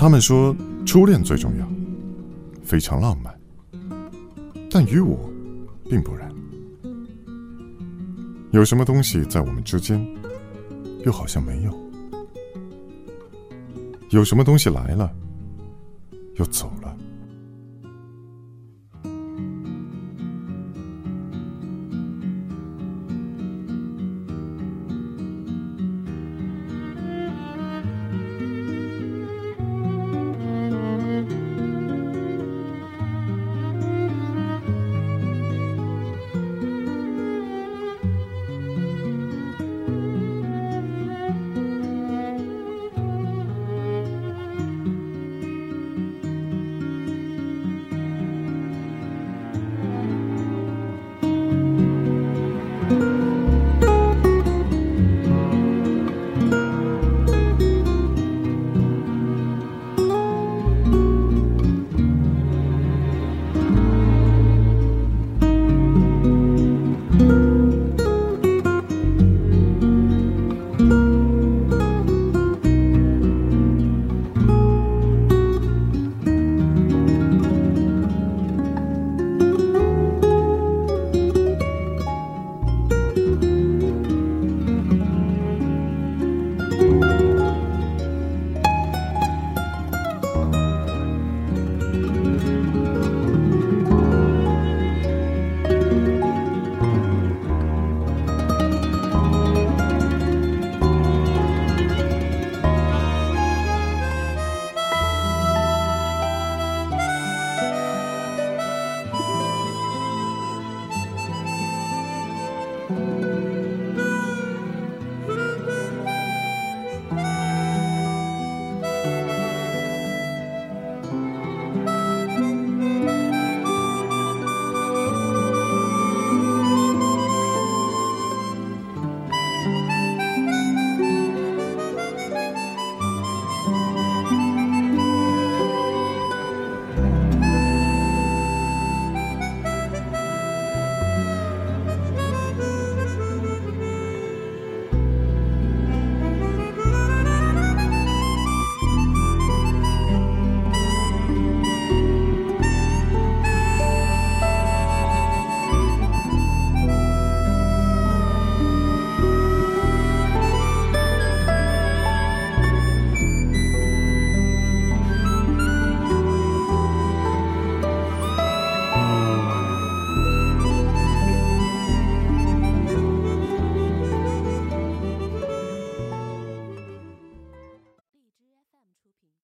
他们说初恋最重要非常浪漫。但与我并不然。有什么东西在我们之间又好像没有。有什么东西来了又走了。